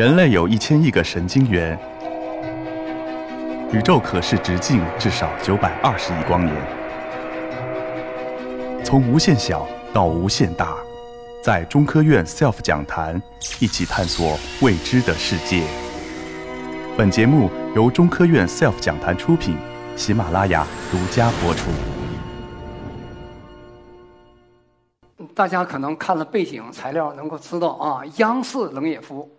人类有一千亿个神经元，宇宙可视直径至少九百二十亿光年。从无限小到无限大，在中科院 SELF 讲坛一起探索未知的世界。本节目由中科院 SELF 讲坛出品，喜马拉雅独家播出。大家可能看了背景材料，能够知道啊，央视冷也夫。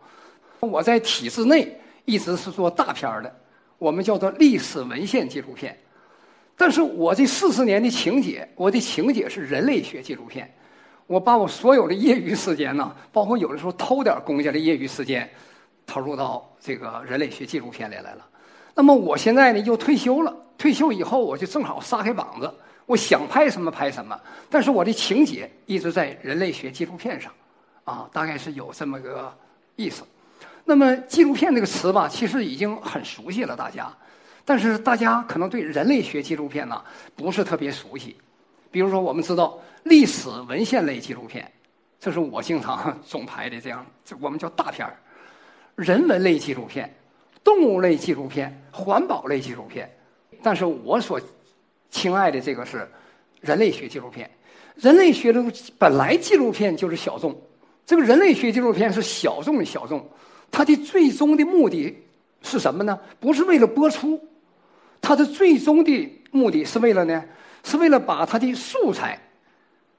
我在体制内一直是做大片的，我们叫做历史文献纪录片。但是我这四十年的情节，我的情节是人类学纪录片。我把我所有的业余时间呢，包括有的时候偷点公家的业余时间，投入到这个人类学纪录片里来了。那么我现在呢又退休了，退休以后我就正好撒开膀子，我想拍什么拍什么。但是我的情节一直在人类学纪录片上，啊，大概是有这么个意思。那么纪录片这个词吧，其实已经很熟悉了，大家。但是大家可能对人类学纪录片呢不是特别熟悉。比如说，我们知道历史文献类纪录片，这是我经常总拍的，这样我们叫大片儿。人文类纪录片、动物类纪录片、环保类纪录片。但是我所亲爱的这个是人类学纪录片。人类学的本来纪录片就是小众，这个人类学纪录片是小众的小众。它的最终的目的是什么呢？不是为了播出，它的最终的目的是为了呢？是为了把它的素材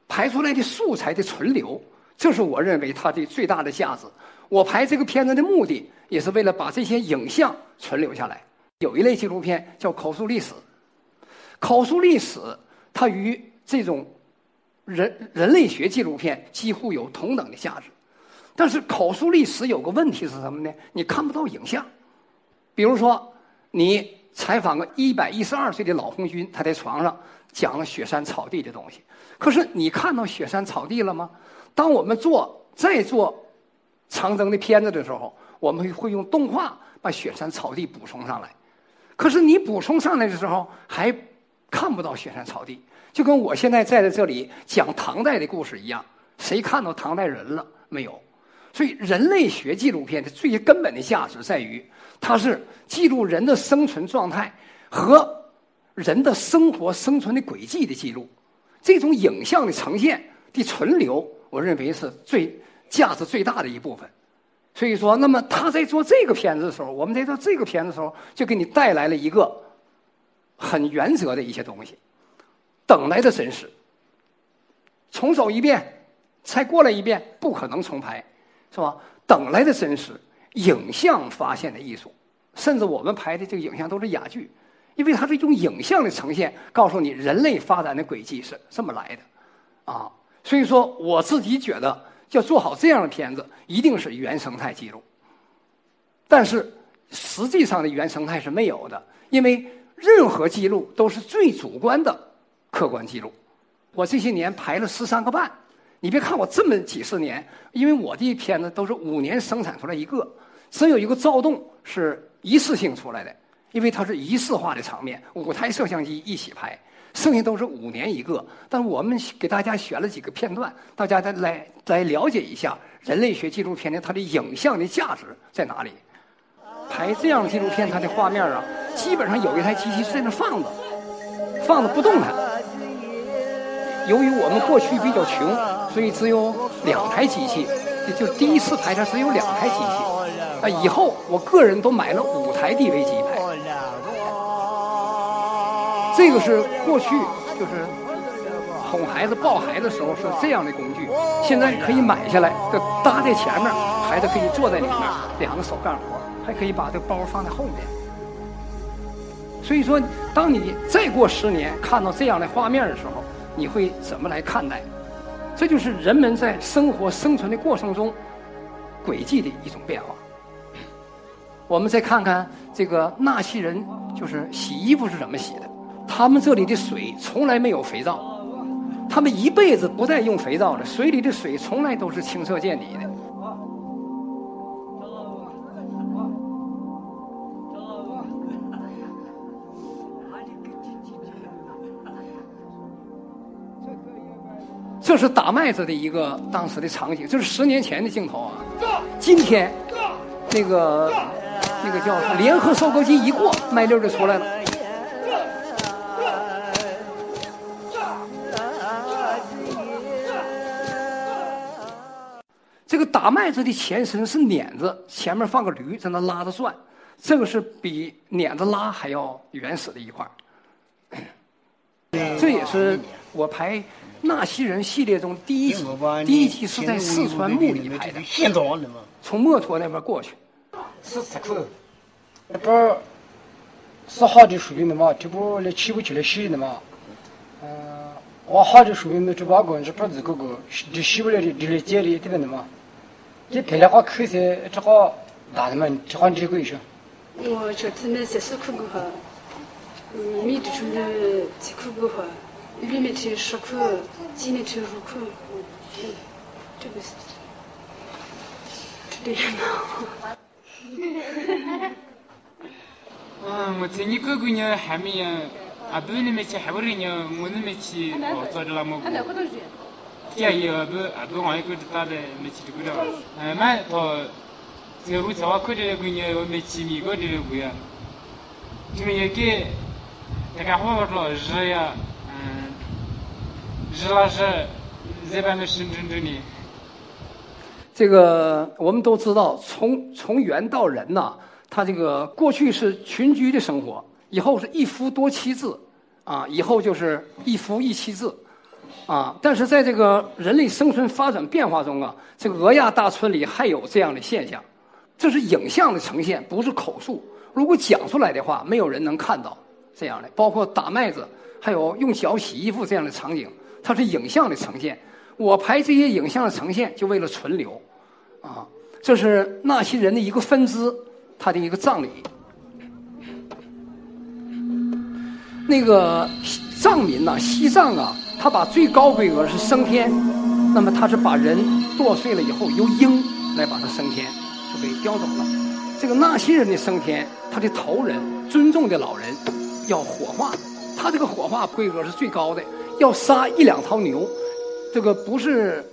排出来的素材的存留，这是我认为它的最大的价值。我拍这个片子的目的，也是为了把这些影像存留下来。有一类纪录片叫口述历史，口述历史它与这种人人类学纪录片几乎有同等的价值。但是口述历史有个问题是什么呢？你看不到影像。比如说，你采访个一百一十二岁的老红军，他在床上讲了雪山草地的东西。可是你看到雪山草地了吗？当我们做再做长征的片子的时候，我们会用动画把雪山草地补充上来。可是你补充上来的时候，还看不到雪山草地，就跟我现在站在这里讲唐代的故事一样，谁看到唐代人了没有？所以，人类学纪录片的最根本的价值在于，它是记录人的生存状态和人的生活生存的轨迹的记录。这种影像的呈现的存留，我认为是最价值最大的一部分。所以说，那么他在做这个片子的时候，我们在做这个片子的时候，就给你带来了一个很原则的一些东西：等来的真实，重走一遍，再过来一遍，不可能重拍。是吧？等来的真实，影像发现的艺术，甚至我们拍的这个影像都是哑剧，因为它是用影像的呈现，告诉你人类发展的轨迹是这么来的，啊，所以说我自己觉得要做好这样的片子，一定是原生态记录。但是实际上的原生态是没有的，因为任何记录都是最主观的客观记录。我这些年排了十三个半。你别看我这么几十年，因为我的片子都是五年生产出来一个，只有一个躁动是一次性出来的，因为它是一次化的场面，五台摄像机一起拍，剩下都是五年一个。但我们给大家选了几个片段，大家再来来了解一下人类学纪录片的它的影像的价值在哪里。拍这样的纪录片，它的画面啊，基本上有一台机器在那放着，放着不动弹。由于我们过去比较穷，所以只有两台机器，就第一次拍摄只有两台机器。啊，以后我个人都买了五台 DV 机拍。这个是过去就是哄孩子抱孩子时候是这样的工具，现在可以买下来，就搭在前面，孩子可以坐在里面，两个手干活，还可以把这包放在后面。所以说，当你再过十年看到这样的画面的时候，你会怎么来看待？这就是人们在生活生存的过程中轨迹的一种变化。我们再看看这个纳西人，就是洗衣服是怎么洗的？他们这里的水从来没有肥皂，他们一辈子不再用肥皂了，水里的水从来都是清澈见底的。这是打麦子的一个当时的场景，这是十年前的镜头啊。今天那个那个叫联合收割机一过，麦粒儿就出来了。这个打麦子的前身是碾子，前面放个驴在那拉着转，这个是比碾子拉还要原始的一块。这也是我排纳西人系列中第一集，第一集是在四川木里拍的，从墨脱那边过去。是吃口，那不是好的树林的嘛，这不来起不起来洗的嘛。嗯，我好的树林的这把个，这不是这个，就洗不了的，就来接的，对不的嘛？你拍了好口噻，这好大的嘛，这好这个一下。我这次呢，是四苦过后，嗯，米的出来七苦过后，limited shoku jini to ruku to this to do now. 아 뭐지 니가 그냥 하미야. 아부는 매치 하버리냐 뭐는 매치 어쩌라 먹고. 안 하고 도지. 야 이거 아부 아이 그 따데 매치 그래 아마더 제로 저와 그래 그냥 매치 이거 되고야. 지금 이게 내가 화로 저야 嗯，热了热，这边的深圳这里。这个我们都知道，从从猿到人呐，他这个过去是群居的生活，以后是一夫多妻制，啊，以后就是一夫一妻制，啊，但是在这个人类生存发展变化中啊，这个俄亚大村里还有这样的现象，这是影像的呈现，不是口述。如果讲出来的话，没有人能看到这样的，包括打麦子，还有用脚洗衣服这样的场景，它是影像的呈现。我拍这些影像的呈现，就为了存留，啊，这是纳西人的一个分支，他的一个葬礼。那个藏民呐，西藏啊，他把最高规格是升天，那么他是把人剁碎了以后，由鹰来把它升天，就被叼走了。这个纳西人的升天，他的头人尊重的老人要火化，他这个火化规格是最高的，要杀一两头牛。这个不是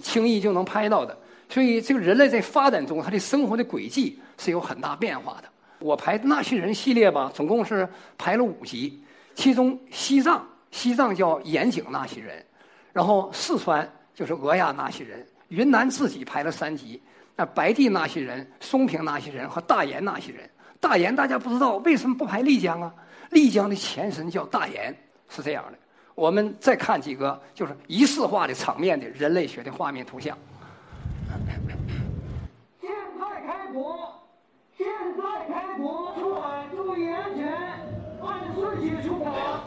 轻易就能拍到的，所以这个人类在发展中，他的生活的轨迹是有很大变化的。我排纳西人系列吧，总共是排了五集，其中西藏，西藏叫盐井纳西人，然后四川就是俄亚纳西人，云南自己排了三集，那白地纳西人、松平纳西人和大研纳西人。大研大家不知道为什么不排丽江啊？丽江的前身叫大研，是这样的。我们再看几个就是仪式化的场面的人类学的画面图像。现在开国，现在开播，传注意安全，按时结束吧。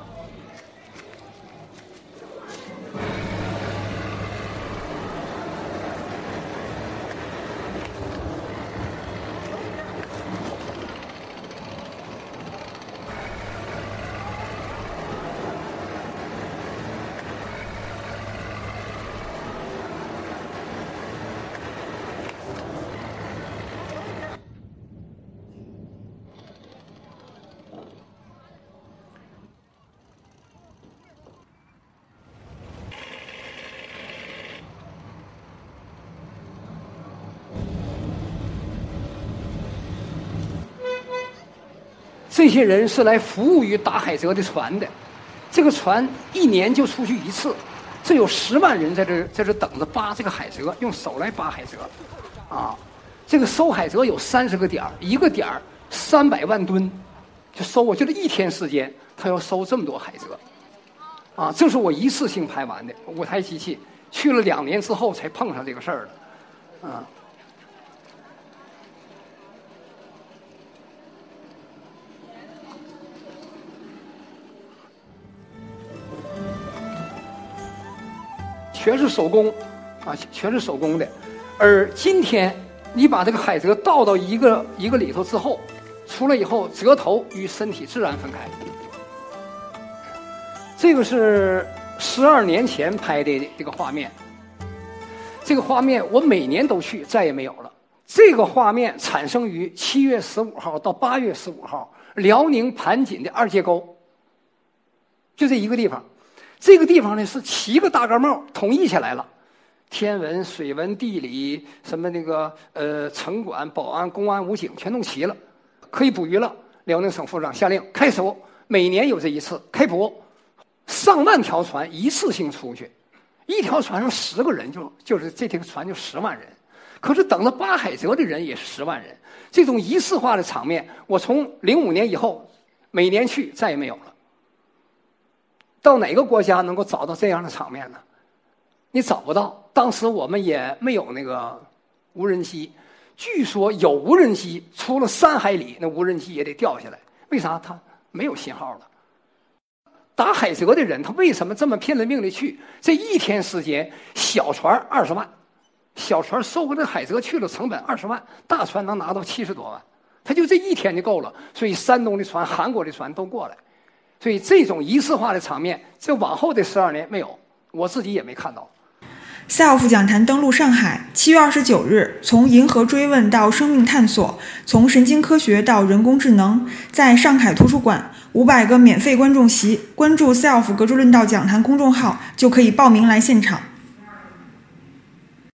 这些人是来服务于打海蜇的船的，这个船一年就出去一次，这有十万人在这在这等着扒这个海蜇，用手来扒海蜇，啊，这个收海蜇有三十个点儿，一个点儿三百万吨，就收我就这一天时间，他要收这么多海蜇，啊，这是我一次性拍完的五台机器，去了两年之后才碰上这个事儿了，啊。全是手工，啊，全是手工的。而今天，你把这个海蜇倒到一个一个里头之后，出来以后，蜇头与身体自然分开。这个是十二年前拍的这个画面。这个画面我每年都去，再也没有了。这个画面产生于七月十五号到八月十五号，辽宁盘锦的二界沟，就这一个地方。这个地方呢是七个大盖帽统一起来了，天文、水文、地理，什么那个呃城管、保安、公安、武警全弄齐了，可以捕鱼了。辽宁省副长下令开除，每年有这一次开捕，上万条船一次性出去，一条船上十个人就就是这条船就十万人，可是等了八海泽的人也是十万人。这种仪式化的场面，我从零五年以后每年去再也没有了。到哪个国家能够找到这样的场面呢？你找不到。当时我们也没有那个无人机，据说有无人机，出了三海里，那无人机也得掉下来。为啥？它没有信号了。打海蜇的人，他为什么这么拼了命的去？这一天时间，小船二十万，小船收回这海蜇去了，成本二十万，大船能拿到七十多万，他就这一天就够了。所以山东的船、韩国的船都过来。所以这种仪式化的场面，这往后的十二年没有，我自己也没看到。SELF 讲坛登陆上海，七月二十九日，从银河追问到生命探索，从神经科学到人工智能，在上海图书馆五百个免费观众席，关注 SELF 格致论道讲坛公众号就可以报名来现场。